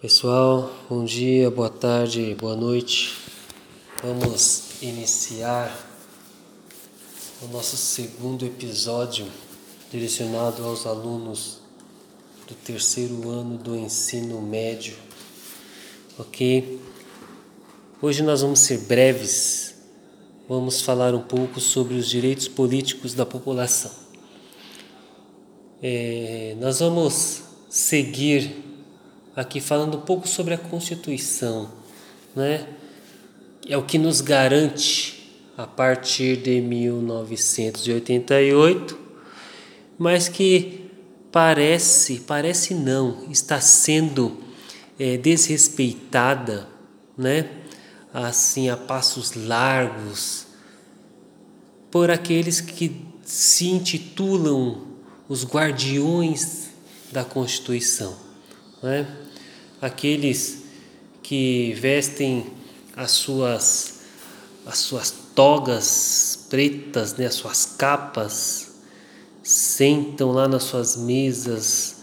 Pessoal, bom dia, boa tarde, boa noite. Vamos iniciar o nosso segundo episódio direcionado aos alunos do terceiro ano do ensino médio. Ok? Hoje nós vamos ser breves, vamos falar um pouco sobre os direitos políticos da população. É, nós vamos seguir aqui falando um pouco sobre a Constituição, né? É o que nos garante a partir de 1988, mas que parece, parece não, está sendo é, desrespeitada, né? Assim a passos largos por aqueles que se intitulam os guardiões da Constituição, né? Aqueles que vestem as suas as suas togas pretas, né, as suas capas, sentam lá nas suas mesas,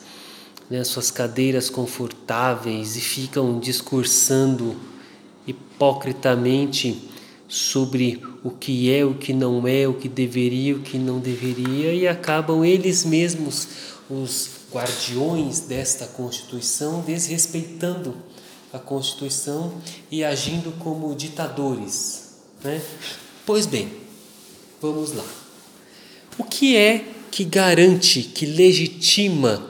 né, as suas cadeiras confortáveis e ficam discursando hipocritamente sobre o que é, o que não é, o que deveria, o que não deveria e acabam eles mesmos os guardiões desta Constituição, desrespeitando a Constituição e agindo como ditadores. Né? Pois bem, vamos lá. O que é que garante, que legitima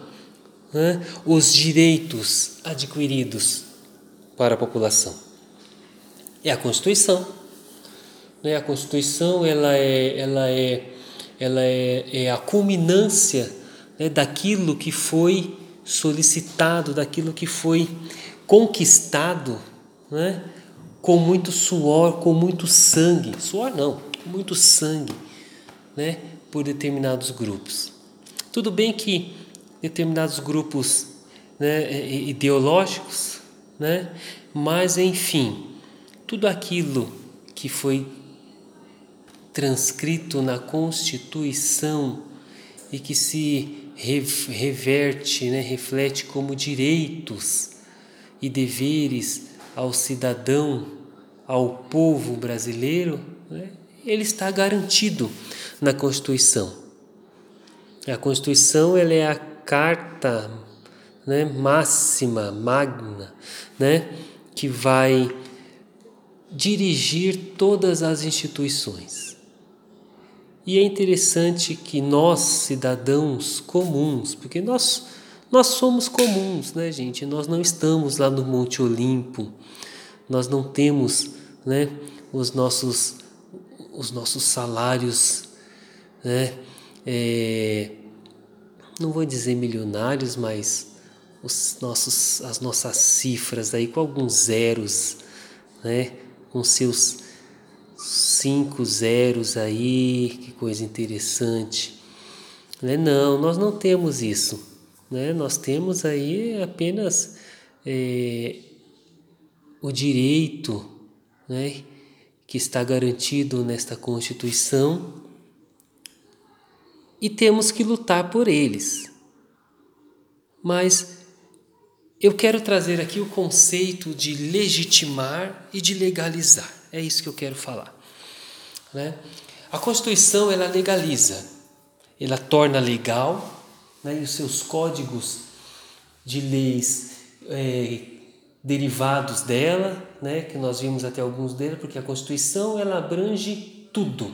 né, os direitos adquiridos para a população? É a Constituição. Né? A Constituição ela é, ela é, ela é, é a culminância né, daquilo que foi solicitado, daquilo que foi conquistado né, com muito suor, com muito sangue. Suor não, muito sangue né, por determinados grupos. Tudo bem que determinados grupos né, ideológicos, né, mas enfim, tudo aquilo que foi transcrito na Constituição e que se reverte, né, reflete como direitos e deveres ao cidadão, ao povo brasileiro, né, ele está garantido na Constituição. A Constituição ela é a carta né, máxima, magna, né, que vai dirigir todas as instituições. E é interessante que nós, cidadãos comuns, porque nós, nós somos comuns, né, gente? Nós não estamos lá no Monte Olimpo, nós não temos né, os, nossos, os nossos salários, né, é, não vou dizer milionários, mas os nossos, as nossas cifras aí com alguns zeros, né, com seus cinco zeros aí, que coisa interessante. Né? Não, nós não temos isso. Né? Nós temos aí apenas é, o direito né, que está garantido nesta Constituição e temos que lutar por eles. Mas eu quero trazer aqui o conceito de legitimar e de legalizar. É isso que eu quero falar. Né? A Constituição ela legaliza, ela torna legal né? e os seus códigos de leis é, derivados dela, né? que nós vimos até alguns deles, porque a Constituição ela abrange tudo,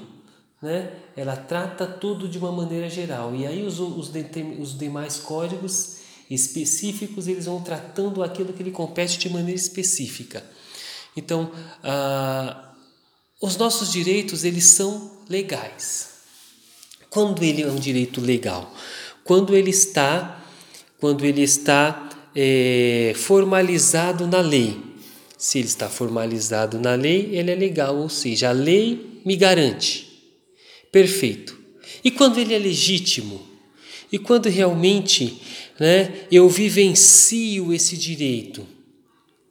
né? ela trata tudo de uma maneira geral. E aí os, os, os demais códigos específicos eles vão tratando aquilo que lhe compete de maneira específica. Então, a os nossos direitos eles são legais. Quando ele é um direito legal, quando ele está, quando ele está é, formalizado na lei. Se ele está formalizado na lei, ele é legal, ou seja, a lei me garante. Perfeito. E quando ele é legítimo? E quando realmente né, eu vivencio esse direito?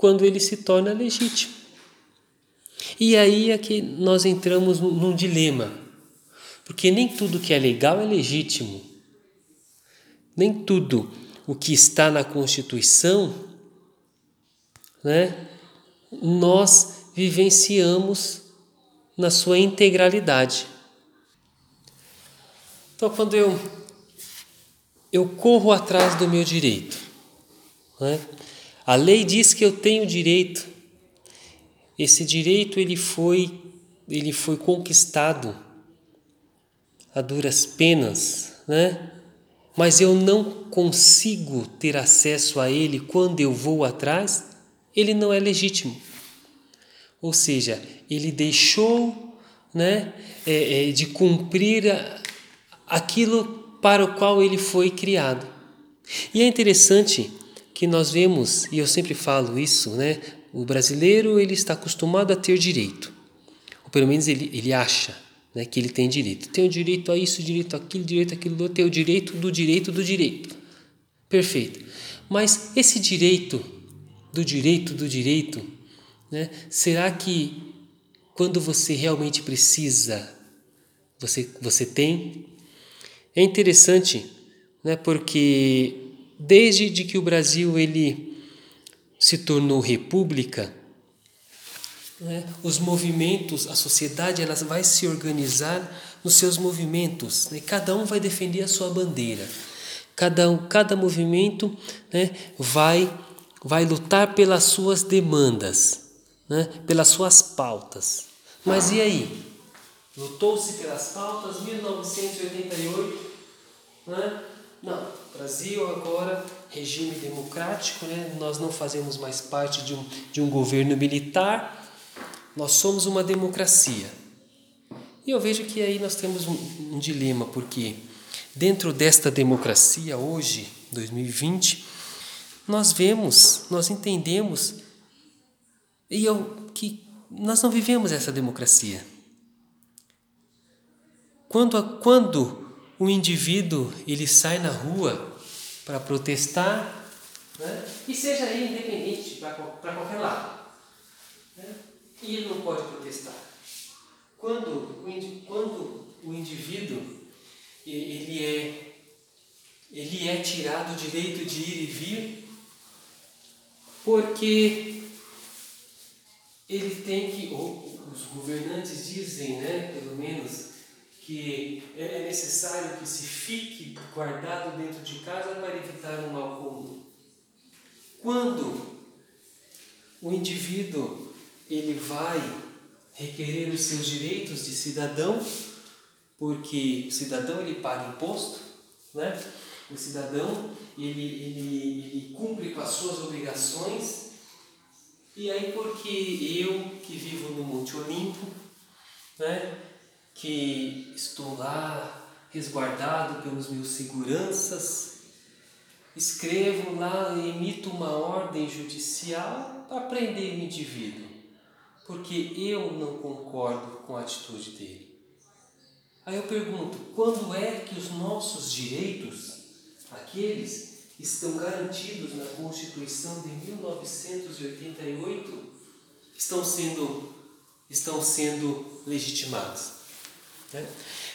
Quando ele se torna legítimo. E aí é que nós entramos num dilema, porque nem tudo que é legal é legítimo. Nem tudo o que está na Constituição né, nós vivenciamos na sua integralidade. Então, quando eu eu corro atrás do meu direito, né? A lei diz que eu tenho direito. Esse direito ele foi ele foi conquistado a duras penas, né? Mas eu não consigo ter acesso a ele quando eu vou atrás, ele não é legítimo. Ou seja, ele deixou né, é, é, de cumprir aquilo para o qual ele foi criado. E é interessante que nós vemos, e eu sempre falo isso, né? O brasileiro ele está acostumado a ter direito, ou pelo menos ele, ele acha né, que ele tem direito. Tem o direito a isso, direito aquilo, direito aquilo, tem o direito do direito do direito. Perfeito. Mas esse direito do direito do direito, né, será que quando você realmente precisa, você, você tem? É interessante, né, porque desde de que o Brasil ele se tornou república, né? Os movimentos, a sociedade, ela vai se organizar nos seus movimentos. Né? Cada um vai defender a sua bandeira. Cada, um, cada movimento né, vai, vai lutar pelas suas demandas, né, pelas suas pautas. Mas e aí? Lutou-se pelas pautas 1988? Né? Não, Brasil agora, regime democrático, né? nós não fazemos mais parte de um, de um governo militar, nós somos uma democracia. E eu vejo que aí nós temos um, um dilema, porque dentro desta democracia, hoje, 2020, nós vemos, nós entendemos e eu, que nós não vivemos essa democracia. Quando, quando o indivíduo ele sai na rua para protestar, né, e seja ele independente para qualquer lado, né, e ele não pode protestar. Quando, quando o indivíduo ele é, ele é tirado o direito de ir e vir, porque ele tem que, ou os governantes dizem, né, pelo menos, que é necessário que se fique guardado dentro de casa para evitar um mal comum. Quando o indivíduo ele vai requerer os seus direitos de cidadão, porque o cidadão ele paga imposto, né? O cidadão ele, ele, ele cumpre com as suas obrigações, e aí porque eu que vivo no Monte Olimpo, né? Que estou lá resguardado pelos meus seguranças, escrevo lá, emito uma ordem judicial para prender o indivíduo porque eu não concordo com a atitude dele. Aí eu pergunto: quando é que os nossos direitos, aqueles estão garantidos na Constituição de 1988, estão sendo, estão sendo legitimados? Né?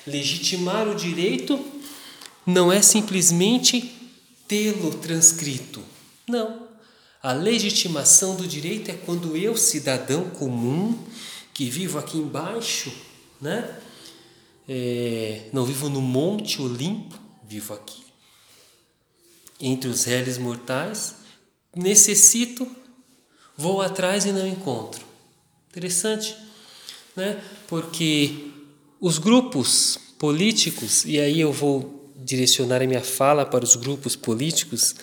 Legitimar o direito não é simplesmente tê-lo transcrito. Não. A legitimação do direito é quando eu, cidadão comum, que vivo aqui embaixo, né? É, não vivo no Monte Olimpo, vivo aqui, entre os réis mortais, necessito, vou atrás e não encontro. Interessante, né? Porque os grupos políticos, e aí eu vou direcionar a minha fala para os grupos políticos,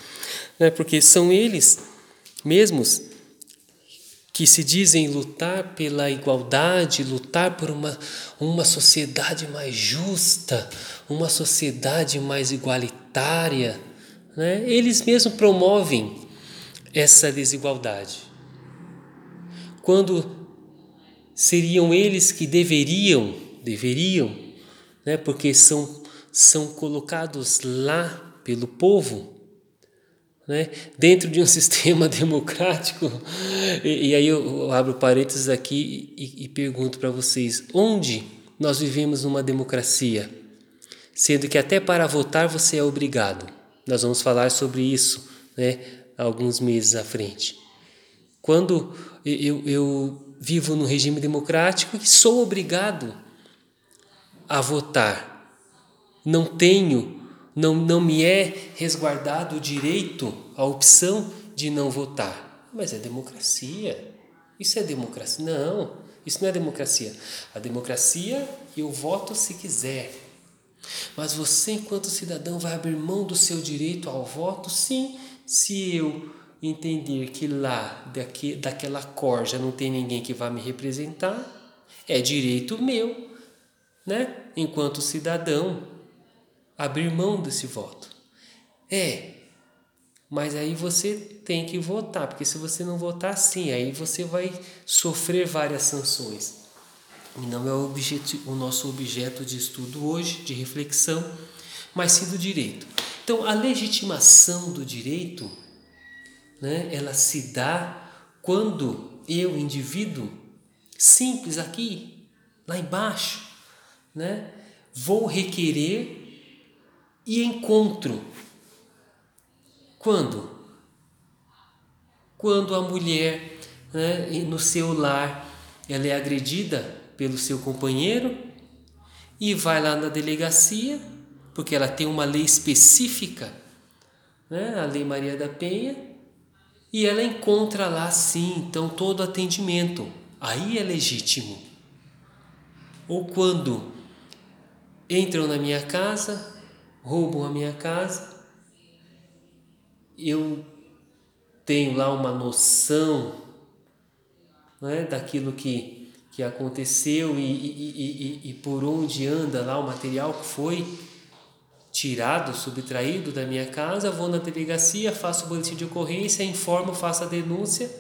né? porque são eles mesmos que se dizem lutar pela igualdade, lutar por uma, uma sociedade mais justa, uma sociedade mais igualitária, né? eles mesmos promovem essa desigualdade. Quando seriam eles que deveriam, deveriam, né? porque são, são colocados lá pelo povo, né? dentro de um sistema democrático. E, e aí eu abro parênteses aqui e, e pergunto para vocês: onde nós vivemos numa democracia? Sendo que até para votar você é obrigado. Nós vamos falar sobre isso né, alguns meses à frente. Quando eu, eu vivo no regime democrático e sou obrigado a votar, não tenho, não, não me é resguardado o direito, a opção de não votar. Mas é democracia. Isso é democracia? Não, isso não é democracia. A democracia, eu voto se quiser. Mas você, enquanto cidadão, vai abrir mão do seu direito ao voto? Sim, se eu entender que lá, daqui, daquela cor, já não tem ninguém que vá me representar, é direito meu, né? enquanto cidadão, abrir mão desse voto. É, mas aí você tem que votar, porque se você não votar, sim, aí você vai sofrer várias sanções. E não é o, objeto, o nosso objeto de estudo hoje, de reflexão, mas sim do direito. Então, a legitimação do direito, né, ela se dá quando eu, indivíduo, simples aqui, lá embaixo, né, vou requerer e encontro. Quando? Quando a mulher, né, no seu lar, ela é agredida pelo seu companheiro e vai lá na delegacia, porque ela tem uma lei específica, né, a Lei Maria da Penha, e ela encontra lá sim, então todo atendimento. Aí é legítimo. Ou quando entram na minha casa, roubam a minha casa, eu tenho lá uma noção né, daquilo que, que aconteceu e, e, e, e por onde anda lá o material que foi tirado, subtraído da minha casa, vou na delegacia, faço o boletim de ocorrência, informo, faço a denúncia.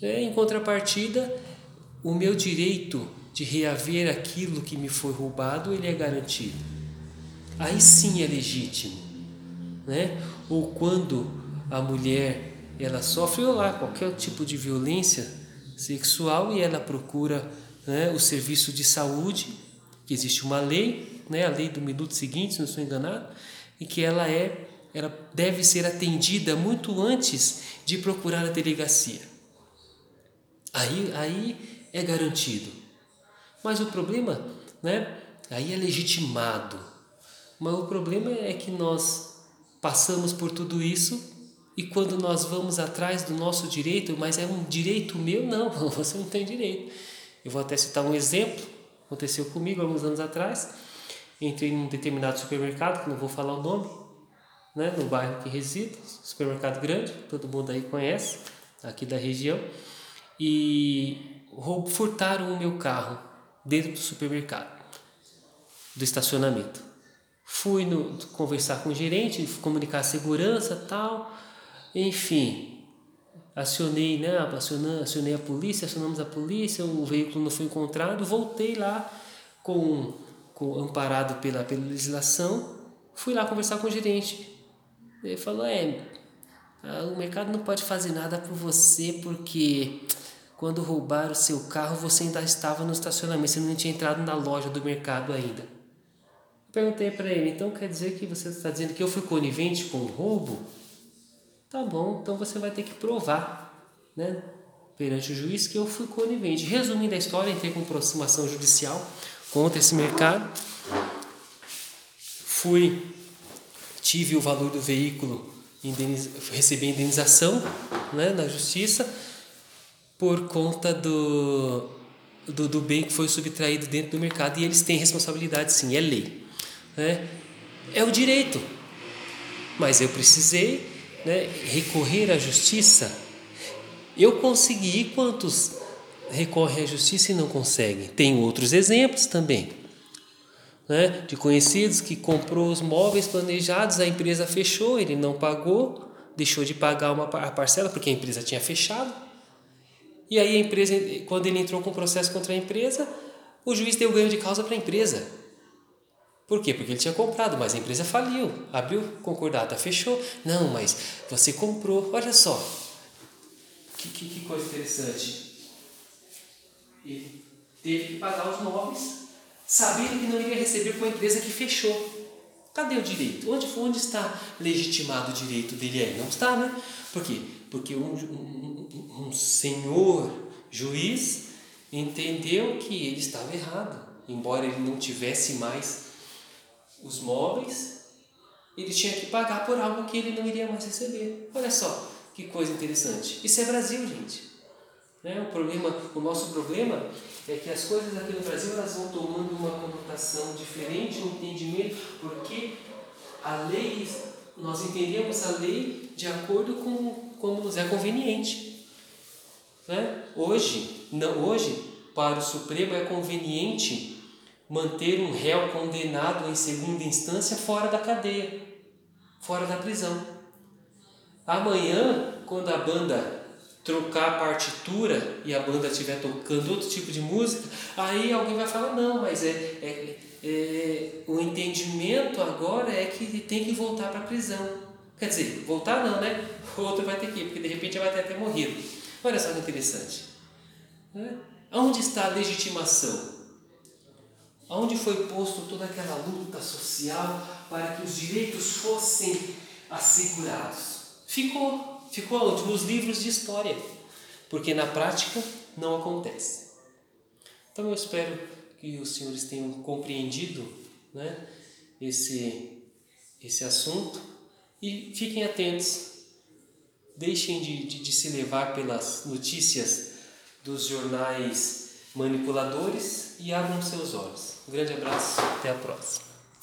Né, em contrapartida, o meu direito de reaver aquilo que me foi roubado, ele é garantido. Aí sim é legítimo, né? Ou quando a mulher ela sofre lá qualquer tipo de violência sexual e ela procura né, o serviço de saúde, que existe uma lei, né, a lei do minuto seguinte, se não estou enganado, e que ela é, ela deve ser atendida muito antes de procurar a delegacia. Aí, aí é garantido. Mas o problema, né? Aí é legitimado. Mas o problema é que nós passamos por tudo isso e quando nós vamos atrás do nosso direito, mas é um direito meu, não, você não tem direito. Eu vou até citar um exemplo, aconteceu comigo alguns anos atrás. Entrei em um determinado supermercado, que não vou falar o nome, né, no bairro que resido, supermercado grande, todo mundo aí conhece, aqui da região, e furtaram o meu carro dentro do supermercado, do estacionamento. Fui no, conversar com o gerente, comunicar a segurança tal, enfim, acionei, né, acionei, acionei a polícia, acionamos a polícia, o veículo não foi encontrado, voltei lá com, com amparado pela, pela legislação, fui lá conversar com o gerente. Ele falou, é, o mercado não pode fazer nada por você porque quando roubaram seu carro, você ainda estava no estacionamento, você não tinha entrado na loja do mercado ainda. Perguntei para ele, então quer dizer que você está dizendo que eu fui conivente com o roubo? Tá bom, então você vai ter que provar, né? Perante o juiz que eu fui conivente. Resumindo a história, entrei com aproximação judicial contra esse mercado. Fui, tive o valor do veículo, indeniz, recebi indenização né, na justiça por conta do, do, do, bem que foi subtraído dentro do mercado e eles têm responsabilidade sim, é lei. Né? É o direito. Mas eu precisei né, recorrer à justiça. Eu consegui quantos recorrem à justiça e não conseguem? Tem outros exemplos também. Né, de conhecidos que comprou os móveis planejados, a empresa fechou, ele não pagou, deixou de pagar uma parcela porque a empresa tinha fechado e aí a empresa, quando ele entrou com o processo contra a empresa, o juiz deu ganho de causa para a empresa. Por quê? Porque ele tinha comprado, mas a empresa faliu, abriu concordata, fechou. Não, mas você comprou, olha só. Que, que, que coisa interessante. Ele teve que pagar os móveis, sabendo que não iria receber com a empresa que fechou. Cadê o direito? Onde, onde está legitimado o direito dele aí? Não está, né? Por quê? Porque um, um, um senhor juiz entendeu que ele estava errado. Embora ele não tivesse mais os móveis, ele tinha que pagar por algo que ele não iria mais receber. Olha só que coisa interessante. Isso é Brasil, gente. Né? O, problema, o nosso problema é que as coisas aqui no Brasil elas vão tomando uma conotação diferente, um entendimento, porque a lei, nós entendemos a lei de acordo com como nos é conveniente. Né? Hoje, não, hoje, para o Supremo é conveniente manter um réu condenado em segunda instância fora da cadeia, fora da prisão. Amanhã, quando a banda trocar a partitura e a banda estiver tocando outro tipo de música, aí alguém vai falar, não, mas é, é, é o entendimento agora é que ele tem que voltar para a prisão. Quer dizer, voltar não, né? O outro vai ter que ir, porque de repente vai ter até morrido. Olha só que interessante. Né? Onde está a legitimação? Onde foi posto toda aquela luta social para que os direitos fossem assegurados? Ficou ficou? Nos livros de história, porque na prática não acontece. Então eu espero que os senhores tenham compreendido né, esse, esse assunto e fiquem atentos. Deixem de, de, de se levar pelas notícias dos jornais manipuladores e abram seus olhos. Um grande abraço, até a próxima.